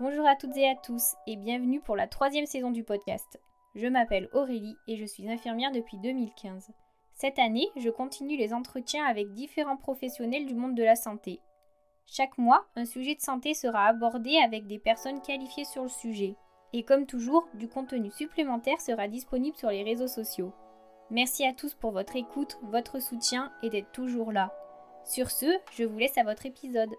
Bonjour à toutes et à tous et bienvenue pour la troisième saison du podcast. Je m'appelle Aurélie et je suis infirmière depuis 2015. Cette année, je continue les entretiens avec différents professionnels du monde de la santé. Chaque mois, un sujet de santé sera abordé avec des personnes qualifiées sur le sujet. Et comme toujours, du contenu supplémentaire sera disponible sur les réseaux sociaux. Merci à tous pour votre écoute, votre soutien et d'être toujours là. Sur ce, je vous laisse à votre épisode.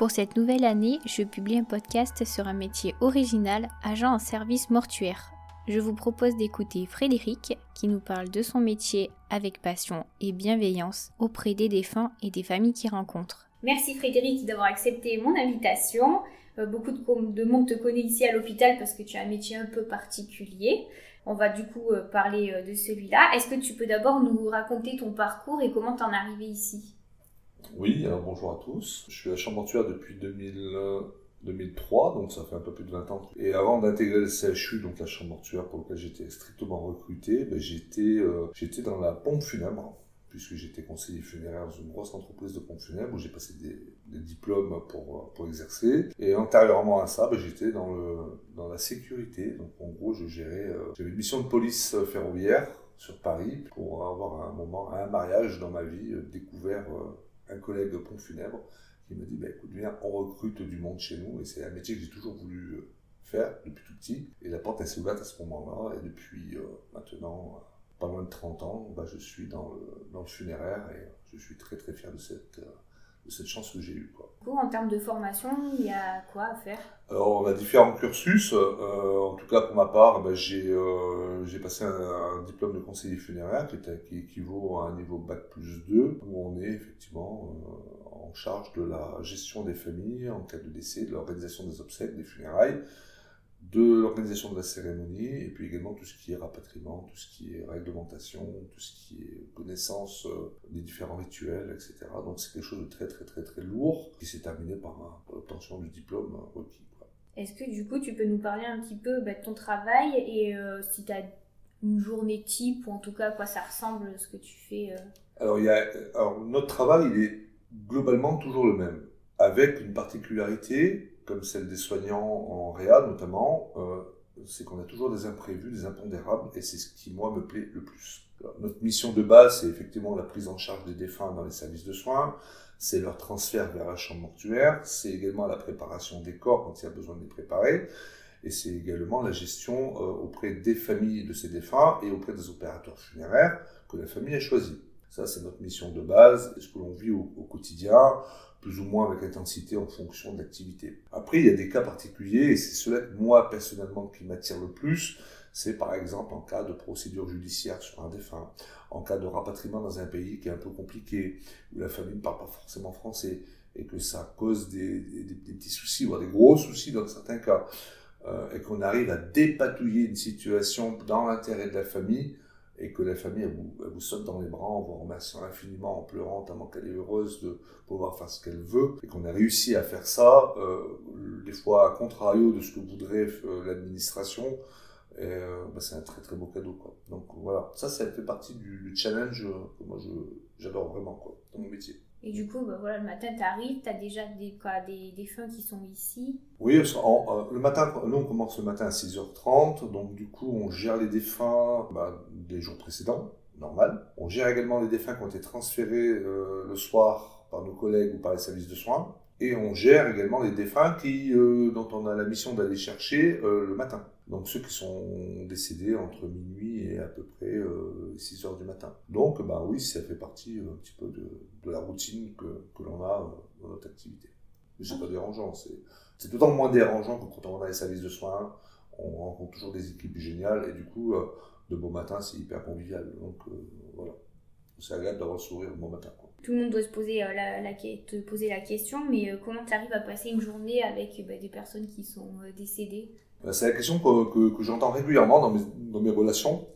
Pour cette nouvelle année, je publie un podcast sur un métier original, agent en service mortuaire. Je vous propose d'écouter Frédéric qui nous parle de son métier avec passion et bienveillance auprès des défunts et des familles qu'il rencontre. Merci Frédéric d'avoir accepté mon invitation. Euh, beaucoup de, monde te connaît ici à l'hôpital parce que tu as un métier un peu particulier. On va du coup euh, parler euh, de celui-là. Est-ce que tu peux d'abord nous raconter ton parcours et comment t'en es arrivé ici? Oui, alors bonjour à tous. Je suis à Champortuaire depuis 2003, donc ça fait un peu plus de 20 ans. Et avant d'intégrer le CHU, donc la chambre mortuaire pour laquelle j'étais strictement recruté, ben, j'étais dans la pompe funèbre puisque j'étais conseiller funéraire dans une grosse entreprise de pompes funèbres où j'ai passé des, diplômes pour, pour exercer. Et antérieurement à ça, ben, j'étais dans, la sécurité. Donc en gros, je gérais, euh, j'avais une mission de police ferroviaire sur Paris pour avoir un moment, un mariage dans ma vie, euh, découvert euh, un collègue pompe funèbre qui me dit bah, écoute, viens, on recrute du monde chez nous. Et c'est un métier que j'ai toujours voulu faire depuis tout petit. Et la porte s'est ouverte à ce moment-là. Et depuis maintenant pas moins de 30 ans, bah, je suis dans le, funéraire et je suis très très fier de cette, euh, cette chance que j'ai eue. Quoi. En termes de formation, il y a quoi à faire? Alors, on a différents cursus. Euh, en tout cas, pour ma part, bah, j'ai euh, j'ai passé un, diplôme de conseiller funéraire qui, qui, équivaut à un niveau Bac plus 2, où on est effectivement en charge de la gestion des familles en cas de décès, de l'organisation des obsèques, des funérailles de l'organisation de la cérémonie, et puis également tout ce qui est rapatriement, tout ce qui est réglementation, tout ce qui est connaissance euh, des différents rituels, etc. Donc c'est quelque chose de très très très très lourd qui s'est terminé par, l'obtention du diplôme requis. Est-ce que du coup tu peux nous parler un petit peu bah, de ton travail et euh, si tu as une journée type ou en tout cas à quoi ça ressemble ce que tu fais euh? alors, il y a, alors notre travail il est globalement toujours le même, avec une particularité comme celle des soignants en réa notamment, euh, c'est qu'on a toujours des imprévus, des impondérables, et c'est ce qui, moi, me plaît le plus. notre mission de base, c'est effectivement la prise en charge des défunts dans les services de soins, c'est leur transfert vers la chambre mortuaire, c'est également la préparation des corps quand il y a besoin de les préparer, et c'est également la gestion euh, auprès des familles de ces défunts et auprès des opérateurs funéraires que la famille a choisi. Ça, c'est notre mission de base, ce que l'on vit au, au quotidien plus ou moins avec intensité en fonction de l'activité. Après, il y a des cas particuliers, et c'est cela que moi, personnellement, qui m'attire le plus. C'est par exemple en cas de procédure judiciaire sur un défunt, en cas de rapatriement dans un pays qui est un peu compliqué, où la famille ne parle pas forcément français, et que ça cause des, petits soucis, voire des gros soucis dans certains cas, euh, et qu'on arrive à dépatouiller une situation dans l'intérêt de la famille, et que la famille elle vous, vous, saute dans les bras en vous remerciant infiniment, en pleurant, tellement qu'elle est heureuse de pouvoir faire ce qu'elle veut, et qu'on a réussi à faire ça, euh, des fois à contrario de ce que voudrait euh, l'administration, euh, bah, c'est un très très beau cadeau. Donc voilà, ça, ça fait partie du, challenge que moi j'adore vraiment dans mon métier. Et du coup, bah, voilà, le matin, tu arrives, tu as déjà des, quoi, des, des qui sont ici Oui, euh, le matin, nous, on commence le matin à 6h30, donc du coup, on gère les défunts bah, des jours précédents, normal. On gère également les défunts qui ont été transférés euh, le soir par nos collègues ou par les services de soins. Et on gère également les défunts qui, euh, dont on a la mission d'aller chercher le matin. Donc ceux qui sont décédés entre minuit et à peu près 6 heures du matin. Donc bah oui, ça fait partie un petit peu de, la routine que, que l'on a euh, dans notre activité. Mais c'est pas dérangeant, c'est d'autant moins dérangeant que quand on va dans les services de soins, on rencontre toujours des équipes géniales et du coup, euh, de beau matin, c'est hyper convivial. Donc euh, voilà, c'est agréable d'avoir le sourire bon matin. Tout le monde doit se poser, la, la, te poser la question, mais comment tu arrives à passer une journée avec bah, des personnes qui sont décédées? Bah, C'est la question que, que, que j'entends régulièrement dans mes, dans mes relations.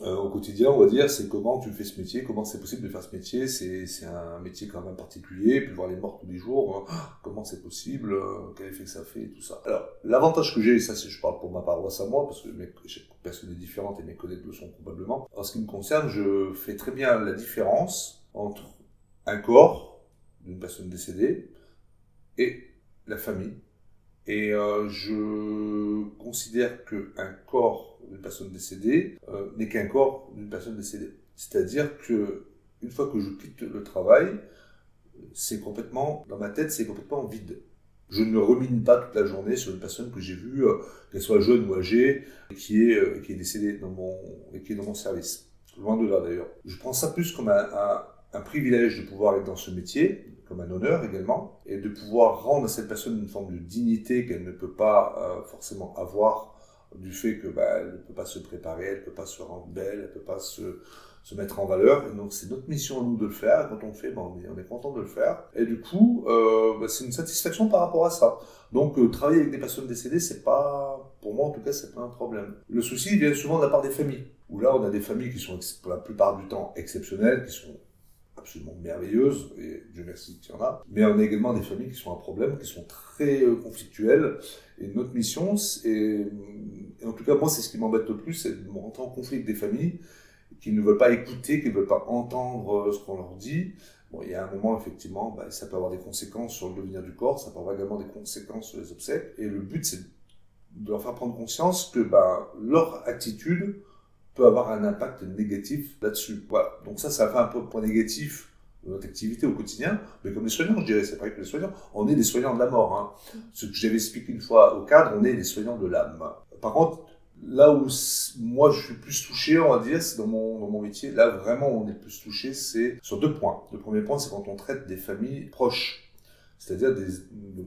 Euh, au quotidien, on va dire, c'est comment tu fais ce métier, comment c'est possible de faire ce métier, c'est un métier quand même particulier, puis voir les morts tous les jours, hein. comment c'est possible, euh, quel effet que ça fait, tout ça. Alors, l'avantage que j'ai, ça c'est je parle pour ma paroisse à moi, parce que chaque personne est différente et mes collègues le sont probablement, en ce qui me concerne, je fais très bien la différence entre un corps, d'une personne décédée et la famille. Et euh, je considère qu'un corps d'une personne décédée euh, n'est qu'un corps d'une personne décédée. C'est-à-dire que une fois que je quitte le travail, c'est complètement, dans ma tête, c'est complètement vide. Je ne remine pas toute la journée sur une personne que j'ai vue, euh, qu'elle soit jeune ou âgée, qui est, euh, qui est décédée dans mon, et qui est dans mon service. Loin de là d'ailleurs. Je prends ça plus comme un, un, privilège de pouvoir être dans ce métier, comme un honneur également, et de pouvoir rendre à cette personne une forme de dignité qu'elle ne peut pas forcément avoir du fait que bah, elle ne peut pas se préparer, elle ne peut pas se rendre belle, elle ne peut pas se, se mettre en valeur. Et donc c'est notre mission à nous de le faire. quand on le fait, ben, on, est, on, est, content de le faire. Et du coup, euh, ben, c'est une satisfaction par rapport à ça. Donc euh, travailler avec des personnes décédées, c'est pas, pour moi en tout cas, c'est pas un problème. Le souci vient souvent de la part des familles. Où là, on a des familles qui sont pour la plupart du temps exceptionnelles, qui sont absolument merveilleuses, et Dieu merci qu'il y en a. Mais on a également des familles qui sont un problème, qui sont très euh, conflictuelles. Et notre mission, et, en tout cas moi, c'est ce qui m'embête le plus, c'est de rentrer en conflit avec des familles qui ne veulent pas écouter, qui ne veulent pas entendre euh, ce qu'on leur dit. Bon, il y a un moment, effectivement, bah, ça peut avoir des conséquences sur le devenir du corps, ça peut avoir également des conséquences sur les obsèques. Et le but, c'est de leur faire prendre conscience que bah, leur attitude peut avoir un impact négatif là-dessus. Donc ça, ça fait un peu un point négatif de notre activité au quotidien, mais comme les soignants, je dirais, c'est pas que les soignants, on est des soignants de la mort. Hein. Ce que j'avais expliqué une fois au cadre, on est des soignants de l'âme. Par contre, là où moi je suis plus touché, on va dire, c'est dans mon, métier, là vraiment on est plus touché, c'est sur deux points. Le premier point, c'est quand on traite des familles proches, c'est-à-dire des,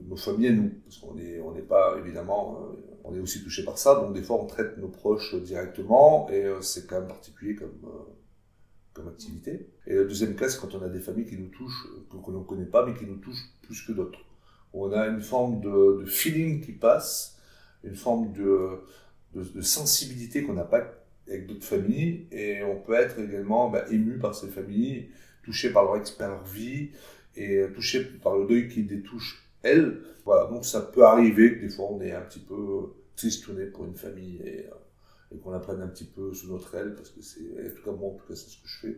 nos familles à nous, parce qu'on n'est pas évidemment, euh, on est aussi touché par ça, donc des fois on traite nos proches directement, et euh, c'est quand même particulier comme, euh, comme activité. Et le deuxième cas, c'est quand on a des familles qui nous touchent, que, l'on ne connaît pas, mais qui nous touchent plus que d'autres. On a une forme de, feeling qui passe, une forme de sensibilité qu'on n'a pas avec d'autres familles et on peut être également bah, ému par ces familles, touché par leur expérience vie et touché par le deuil qui les touche elles. Voilà, donc ça peut arriver que des fois on est un petit peu tristouné pour une famille et, euh, et qu'on la prenne un petit peu sous notre aile parce que c'est, en tout cas moi en tout cas c'est ce que je fais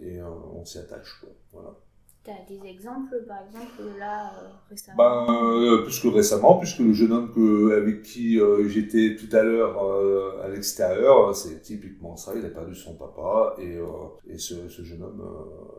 et euh, on s'y attache quoi. Voilà. Tu as des exemples, par exemple, là, euh, récemment ben, euh, Plus que récemment, puisque le jeune homme que, avec qui euh, j'étais tout à l'heure à l'extérieur, c'est typiquement ça, il a perdu son papa, et, et ce, jeune homme,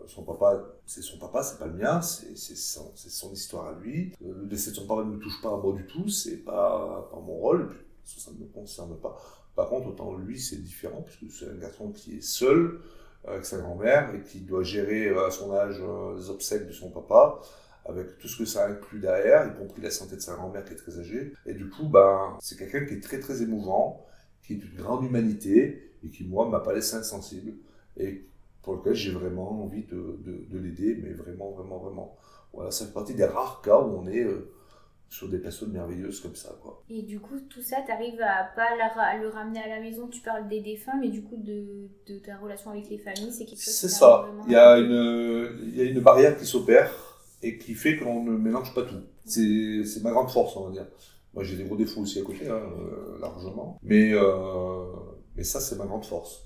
son papa, c'est son papa, c'est pas le mien, c'est son, son, histoire à lui. Le décès de son papa ne me touche pas à moi du tout, c'est pas, pas mon rôle, ça ne me concerne pas. Par contre, autant lui, c'est différent, puisque c'est un garçon qui est seul, avec sa grand-mère et qui doit gérer euh, à son âge euh, les obsèques de son papa avec tout ce que ça inclut derrière, y compris la santé de sa grand-mère qui est très âgée. Et du coup, ben, c'est quelqu'un qui est très très émouvant, qui est d'une grande humanité et qui, moi, m'a pas laissé insensible et pour lequel j'ai vraiment envie de, de, de l'aider, mais vraiment, vraiment, vraiment. Voilà, ça fait partie des rares cas où on est euh, sur des personnes merveilleuses comme ça. Quoi. Et du coup, tout ça, tu arrives à pas le ramener à la maison, tu parles des défunts, mais du coup, de, de ta relation avec les familles, c'est quelque chose C'est ça. Il y, a une, il y a une barrière qui s'opère et qui fait qu'on ne mélange pas tout. C'est, ma grande force, on va dire. Moi, j'ai des gros défauts aussi à côté, hein, euh, largement. Mais, euh, mais ça, c'est ma grande force.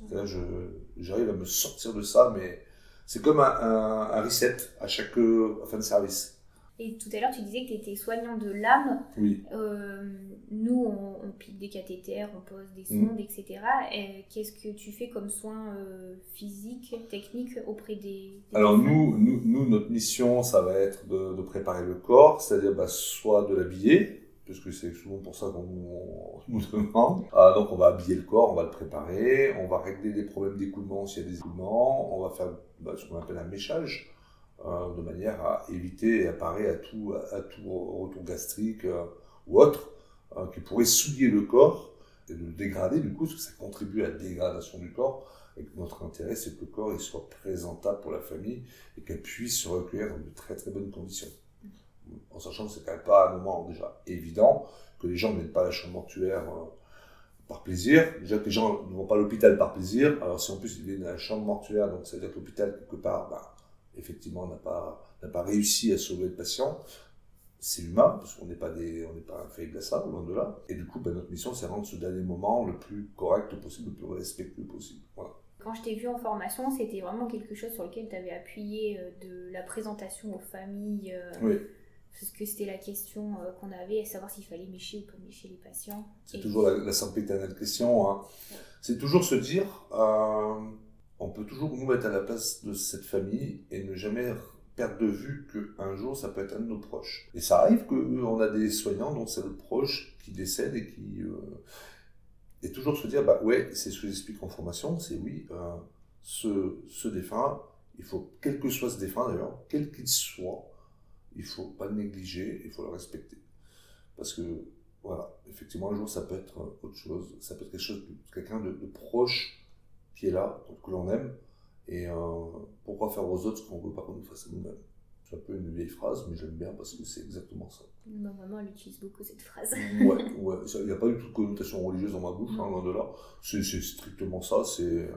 J'arrive à me sortir de ça, mais c'est comme un, un, un reset à chaque fin de service et tout à l'heure, tu disais que tu étais soignant de l'âme. Oui. Euh, nous, on, on, pique des cathéters, on pose des mm. sondes, etc. Qu'est-ce que tu fais comme soins euh, physiques, techniques auprès des... Alors nous, nous, nous, notre mission, ça va être de, de préparer le corps, c'est-à-dire bah, soit de l'habiller, puisque c'est souvent pour ça qu'on nous demande. Ah, donc on va habiller le corps, on va le préparer, on va régler des problèmes d'écoulement s'il y a des écoulements, on va faire bah, ce qu'on appelle un méchage euh, de manière à éviter et à parer à tout, à, tout retour gastrique euh, ou autre euh, qui pourrait souiller le corps et le dégrader du coup, parce que ça contribue à la dégradation du corps. Et que notre intérêt, c'est que le corps il soit présentable pour la famille et qu'elle puisse se recueillir dans de très très bonnes conditions. En sachant que c'est quand même pas un moment déjà évident que les gens ne viennent pas à la chambre mortuaire par plaisir. Déjà que les gens ne vont pas à l'hôpital par plaisir. Alors si en plus ils viennent à la chambre mortuaire, donc ça veut dire que l'hôpital quelque part, bah, effectivement, n'a pas, n'a pas réussi à sauver le patient. C'est humain, parce qu'on n'est pas, des, on n'est pas infaillible à ça, loin de là. Et du coup, ben, notre mission, c'est rendre ce dernier moment le plus correct possible, le plus respectueux possible. Voilà. quand je t'ai vu en formation, c'était vraiment quelque chose sur lequel tu avais appuyé euh, de la présentation aux familles. Euh, oui. Parce que c'était la question euh, qu'on avait, à savoir s'il fallait mécher ou pas mécher les patients. C'est toujours la, la simple éternelle question. Hein. C'est toujours se dire, on peut toujours nous mettre à la place de cette famille et ne jamais perdre de vue qu'un jour ça peut être un de nos proches. Et ça arrive qu'on a des soignants dont c'est le proche qui décède et qui. Et toujours se dire, bah ouais, c'est ce que j'explique en formation, c'est oui, euh, ce, ce défunt, il faut, quel que soit ce défunt d'ailleurs, quel qu'il soit, il faut pas le négliger, il faut le respecter. Parce que, voilà, effectivement, un jour, ça peut être autre chose, ça peut être quelque chose, quelqu'un de, proche qui est là, que l'on aime, et euh, pourquoi faire aux autres ce qu'on ne veut pas qu'on nous fasse à nous-mêmes? C'est un peu une vieille phrase, mais j'aime bien parce que c'est exactement ça. Ma maman, elle utilise beaucoup cette phrase. ouais, ouais. Il n'y a pas du tout de connotation religieuse dans ma bouche, hein, loin de là. C'est strictement ça. C'est.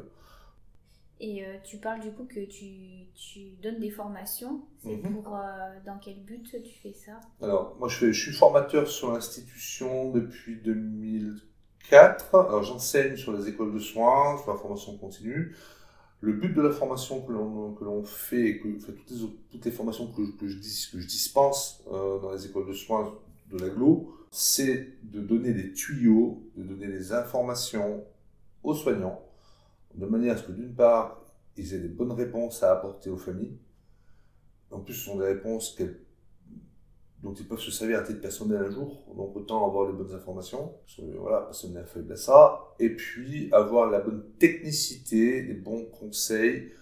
Et euh, tu parles du coup que tu, tu donnes des formations. C'est mhm. pour. Euh, dans quel but tu fais ça? Alors, moi, je, fais, je suis formateur sur l'institution depuis 2004. Alors, j'enseigne sur les écoles de soins, sur la formation continue. Le but de la formation que l'on, que l'on fait, toutes, les, toutes les formations que, que, je, que je dispense euh, dans les écoles de soins de l'aglo, c'est de donner des tuyaux, de donner des informations aux soignants, de manière à ce que d'une part, ils aient des bonnes réponses à apporter aux familles. En plus, ce sont des réponses qu'elles dont ils peuvent se servir à titre personnel un jour. Donc autant avoir les bonnes informations, parce que voilà, personne faible à ça, et puis avoir la bonne technicité, les bons conseils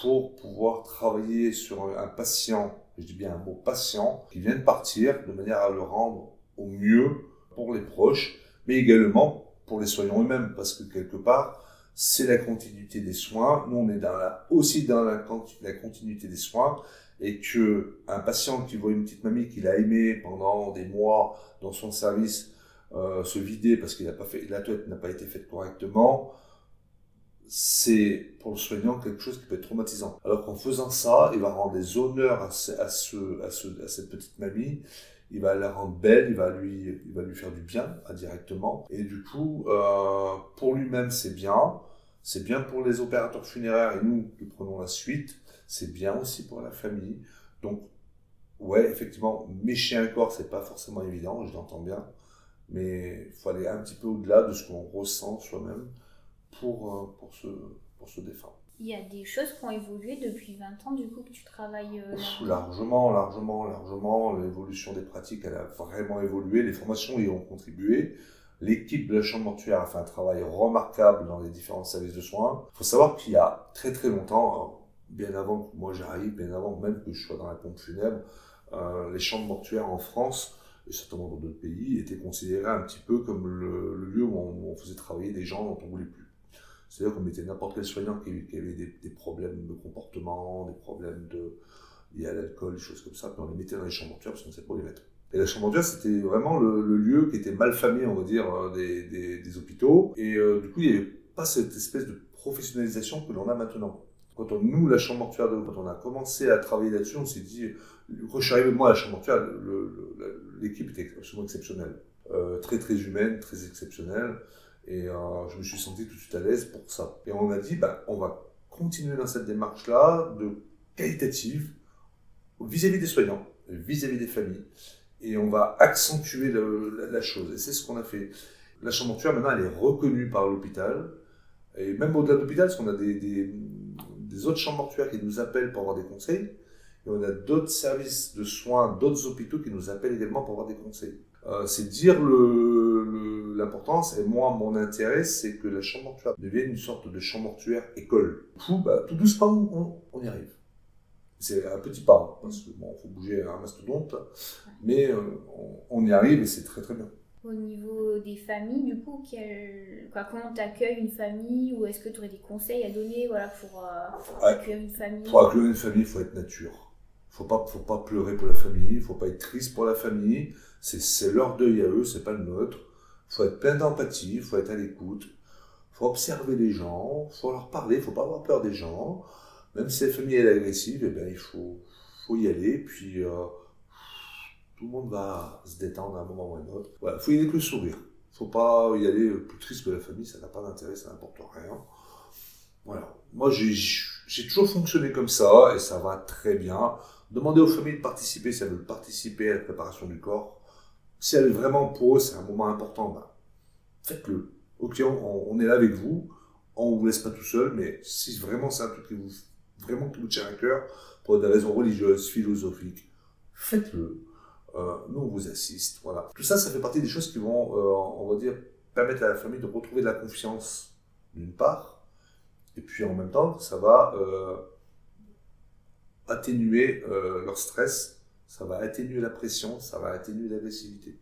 pour pouvoir travailler sur un patient, je dis bien un mot patient, qui vient de partir, de manière à le rendre au mieux pour les proches, mais également pour les soignants eux-mêmes, parce que quelque part, c'est la continuité des soins. Nous, on est aussi dans la continuité des soins, et que un patient qui voit une petite mamie qu'il a aimée pendant des mois dans son service euh, se vider parce qu'il n'a pas fait la toilette n'a pas été faite correctement, c'est pour le soignant quelque chose qui peut être traumatisant. Alors qu'en faisant ça, il va rendre des honneurs à, ce, cette petite mamie, il va la rendre belle, il va lui, faire du bien indirectement. Et du coup, euh, pour lui-même, c'est bien. C'est bien pour les opérateurs funéraires et nous qui prenons la suite c'est bien aussi pour la famille. Donc, ouais, effectivement, mécher un corps, c'est pas forcément évident, je l'entends bien, mais il faut aller un petit peu au-delà de ce qu'on ressent soi-même pour, euh, pour, se, pour se défendre. Il y a des choses qui ont évolué depuis 20 ans, du coup, que tu travailles euh, Largement, largement, largement. L'évolution des pratiques, elle a vraiment évolué. Les formations y ont contribué. L'équipe de la chambre mortuaire a fait un travail remarquable dans les différents services de soins. Il faut savoir qu'il y a très très longtemps, bien avant que moi j'arrive, bien avant même que je sois dans la pompe funèbre, euh, les chambres mortuaires en France, et certainement dans d'autres pays, étaient considérés un petit peu comme le, lieu où on, faisait travailler des gens dont on voulait plus. C'est-à-dire qu'on mettait n'importe quel soignant qui, avait des, problèmes de comportement, des problèmes de, liés à l'alcool, des choses comme ça, puis on les mettait dans les chambres mortuaires parce qu'on ne savait pas où les mettre. Et la chambre mortuaire, c'était vraiment le, lieu qui était mal famé, on va dire, euh, des, des, hôpitaux. Et euh, du coup, il n'y avait pas cette espèce de professionnalisation que l'on a maintenant quand on, nous, la chambre mortuaire, quand on a commencé à travailler là-dessus, on s'est dit, quand je suis arrivé moi à la chambre mortuaire, l'équipe était absolument exceptionnelle. Euh, très très humaine, très exceptionnelle. Et euh, je me suis senti tout de suite à l'aise pour ça. Et on a dit, bah, on va continuer dans cette démarche-là de qualitative vis-à-vis des soignants, vis-à-vis des familles. Et on va accentuer la, chose. Et c'est ce qu'on a fait. La chambre mortuaire, maintenant, elle est reconnue par l'hôpital. Et même au-delà de l'hôpital, parce qu'on a des, des autres chambres mortuaires qui nous appellent pour avoir des conseils. Et on a d'autres services de soins, d'autres hôpitaux qui nous appellent également pour avoir des conseils. Euh, c'est dire l'importance, et moi, mon intérêt, c'est que la chambre mortuaire devienne une sorte de chambre mortuaire école. Tout, bah, tout doucement, on, y arrive. C'est un petit pas, hein, parce qu'il bon, faut bouger un mastodonte, mais euh, on, y arrive et c'est très très bien au niveau des familles, du coup, quoi, comment tu accueilles une famille ou est-ce que tu aurais des conseils à donner voilà, pour, euh, accueillir une famille? Pour accueillir une famille, il faut être nature. Il ne faut pas pleurer pour la famille, il ne faut pas être triste pour la famille. C'est leur deuil à eux, c'est pas le nôtre. Il faut être plein d'empathie, il faut être à l'écoute. Il faut observer les gens, il faut leur parler, il ne faut pas avoir peur des gens. Même si la famille est agressive, eh bien, il faut, faut y aller. Puis, euh, tout le monde va se détendre à un moment ou à un autre. Voilà, faut y aller avec le sourire. Faut pas y aller plus triste que la famille, ça n'a pas d'intérêt, ça n'apporte rien. Voilà. Moi, j'ai toujours fonctionné comme ça et ça va très bien. Demandez aux familles de participer si elles veulent participer à la préparation du corps. Si elles vraiment pour eux, c'est un moment important, ben, faites-le. Ok, on, est là avec vous. On vous laisse pas tout seul, mais si vraiment c'est un truc qui vous, vraiment qui vous tient à cœur, pour des raisons religieuses, philosophiques, faites-le. Euh, nous, on vous assiste. Voilà. Tout ça, ça fait partie des choses qui vont, euh, on va dire, permettre à la famille de retrouver de la confiance, d'une part, et puis en même temps, ça va euh, atténuer leur stress, ça va atténuer la pression, ça va atténuer l'agressivité.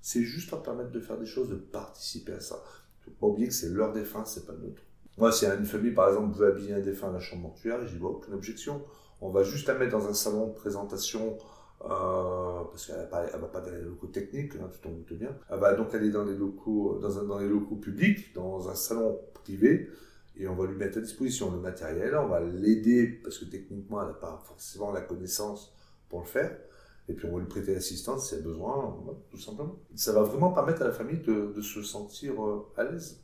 C'est juste leur permettre de faire des choses, de participer à ça. Il ne faut pas oublier que c'est leur défunt, c'est pas le nôtre. Moi, si une famille, par exemple, veut habiller un défunt à la chambre mortuaire, j'y vois aucune objection. On va juste la mettre dans un salon de présentation euh, parce qu'elle ne va pas dans les locaux techniques, hein, tu t'en doutes bien. Elle va donc aller dans les locaux, dans, un, dans les locaux publics, dans un salon privé, et on va lui mettre à disposition le matériel, on va l'aider, parce que techniquement, elle n'a pas forcément la connaissance pour le faire, et puis on va lui prêter l'assistance si elle a besoin, tout simplement. Ça va vraiment permettre à la famille de, se sentir euh, à l'aise.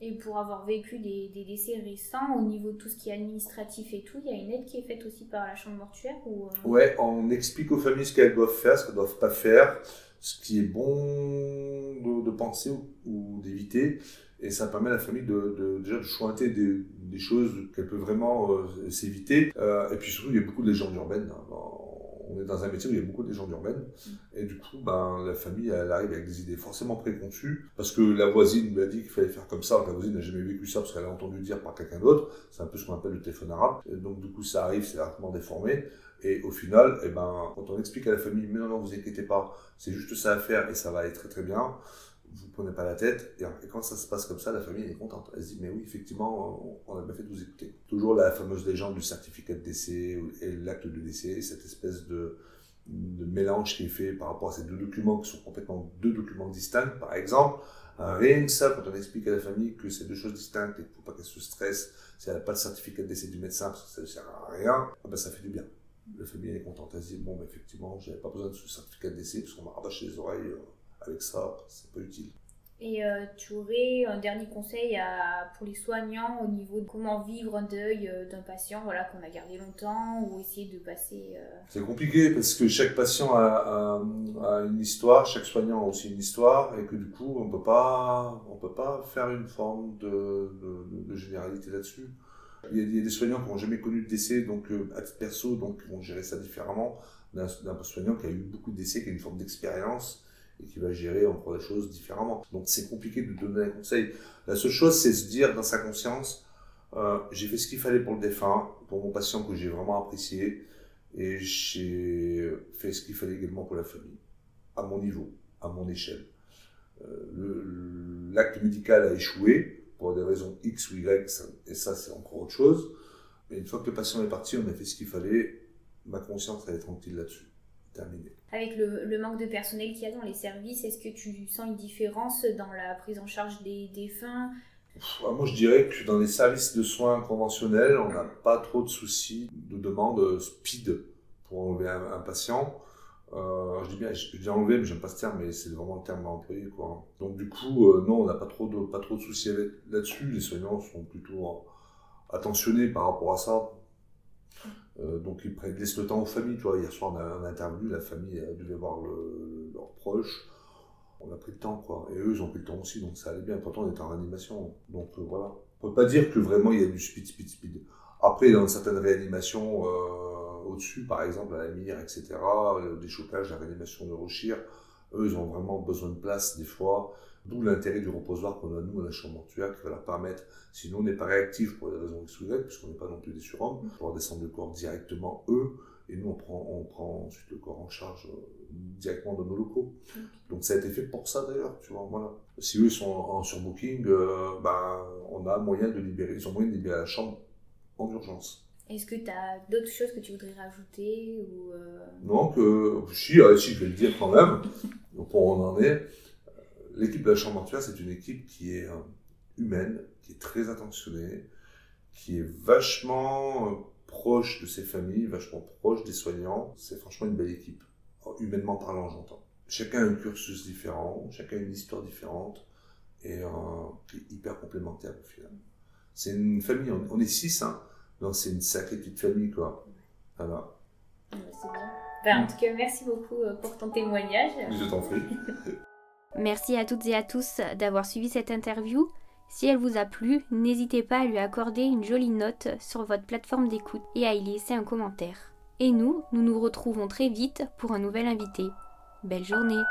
Et pour avoir vécu des, décès récents, au niveau de tout ce qui est administratif et tout, il y a une aide qui est faite aussi par la chambre mortuaire ou... Euh? Ouais, on explique aux familles ce qu'elles doivent faire, ce qu'elles ne doivent pas faire, ce qui est bon de, penser ou, d'éviter. Et ça permet à la famille de, déjà de chointer des, des choses qu'elle peut vraiment euh, s'éviter. Euh, et puis surtout, il y a beaucoup de légendes urbaines. Hein, on est dans un métier où il y a beaucoup de légendes urbaines. Mm. Et du coup, ben, la famille, elle arrive avec des idées forcément préconçues. Parce que la voisine lui a dit qu'il fallait faire comme ça. La voisine n'a jamais vécu ça parce qu'elle a entendu dire par quelqu'un d'autre. C'est un peu ce qu'on appelle le téléphone arabe. Et donc, du coup, ça arrive, c'est largement déformé. Et au final, eh ben, quand on explique à la famille, mais non, non, vous inquiétez pas, c'est juste ça à faire et ça va aller très très bien, vous prenez pas la tête. Et, quand ça se passe comme ça, la famille est contente. Elle se dit, mais oui, effectivement, on, a bien fait de vous écouter. Toujours la fameuse légende du certificat de décès et l'acte de décès, cette espèce de, mélange qui est fait par rapport à ces deux documents qui sont complètement deux documents distincts. Par exemple, rien que ça, quand on explique à la famille que c'est deux choses distinctes et qu'il ne faut pas qu'elle se stresse si elle n'a pas le certificat de décès du médecin parce que ça ne sert à rien, ah ben ça fait du bien. La famille est contente, elle se dit, bon, ben effectivement, j'avais pas besoin de ce certificat de décès parce qu'on m'a rabâché les oreilles euh, avec ça, c'est pas utile. Et euh, tu aurais un dernier conseil pour les soignants au niveau de comment vivre un deuil euh, d'un patient voilà, qu'on a gardé longtemps ou essayer de passer. Euh, C'est compliqué parce que chaque patient a, une histoire, chaque soignant a aussi une histoire et que du coup on peut pas, on peut pas faire une forme de, de, généralité là-dessus. Il, y, a, des soignants qui n'ont jamais connu de décès, donc à titre perso, donc ils vont gérer ça différemment d'un soignant qui a eu beaucoup de décès, qui a une forme d'expérience qui va gérer encore les choses différemment. Donc c'est compliqué de donner un conseil. La seule chose, c'est se dire dans sa conscience, euh, j'ai fait ce qu'il fallait pour le défunt, pour mon patient que j'ai vraiment apprécié, et j'ai fait ce qu'il fallait également pour la famille, à mon niveau, à mon échelle. Euh, l'acte médical a échoué pour des raisons X ou Y, et ça c'est encore autre chose. Mais une fois que le patient est parti, on a fait ce qu'il fallait, ma conscience est tranquille là-dessus. Terminé. Avec le, manque de personnel qu'il y a dans les services, est-ce que tu sens une différence dans la prise en charge des défunts moi, je dirais que dans les services de soins conventionnels, on n'a pas trop de soucis de demande speed pour enlever un, patient. Euh, je dis bien, je dis enlever, mais j'aime pas ce terme, mais c'est vraiment le terme à employer, quoi. Donc, du coup, euh, non, on n'a pas trop de, pas trop de soucis là-dessus. Les soignants sont plutôt attentionnés par rapport à ça. Euh, donc ils laissent le temps aux familles. Tu vois, hier soir on a, un interview, la famille devait voir leurs proches. On a pris le temps, quoi. Et eux, ils ont pris le temps aussi, donc ça allait bien. Pourtant, on était en réanimation. Donc euh, voilà. On peut pas dire que vraiment il y a du speed, speed, speed. Après, dans certaines réanimations euh, au-dessus, par exemple à la mire, etc., des chocages, la réanimation de Rochir, eux, ils ont vraiment besoin de place des fois. D'où l'intérêt du reposoir qu'on a nous à la chambre mortuaire qui va leur permettre, sinon on n'est pas réactif pour des raisons X ou puisqu'on n'est pas non plus des surhommes, pour descendre le corps directement eux, et nous on prend, on prend ensuite le corps en charge euh, directement dans nos locaux. Donc ça a été fait pour ça d'ailleurs, tu vois, voilà. Si eux sont en surbooking, euh, ben, on a moyen de libérer, ils ont moyen de libérer la chambre en urgence. Est-ce que tu as d'autres choses que tu voudrais rajouter ou euh? Non, que si, si, je vais le dire quand même, donc on en est. L'équipe de la chambre c'est une équipe qui est euh, humaine, qui est très attentionnée, qui est vachement euh, proche de ses familles, vachement proche des soignants. C'est franchement une belle équipe, humainement parlant, j'entends. Chacun a un cursus différent, chacun a une histoire différente et qui est hyper complémentaire au final. C'est une famille, on, est six, hein. donc c'est une sacrée petite famille, quoi. Voilà. C'est bien. Ben, en tout cas, merci beaucoup euh, pour ton témoignage. Je t'en prie. merci à toutes et à tous d'avoir suivi cette interview. Si elle vous a plu, n'hésitez pas à lui accorder une jolie note sur votre plateforme d'écoute et à y laisser un commentaire. Et nous, nous nous retrouvons très vite pour un nouvel invité. Belle journée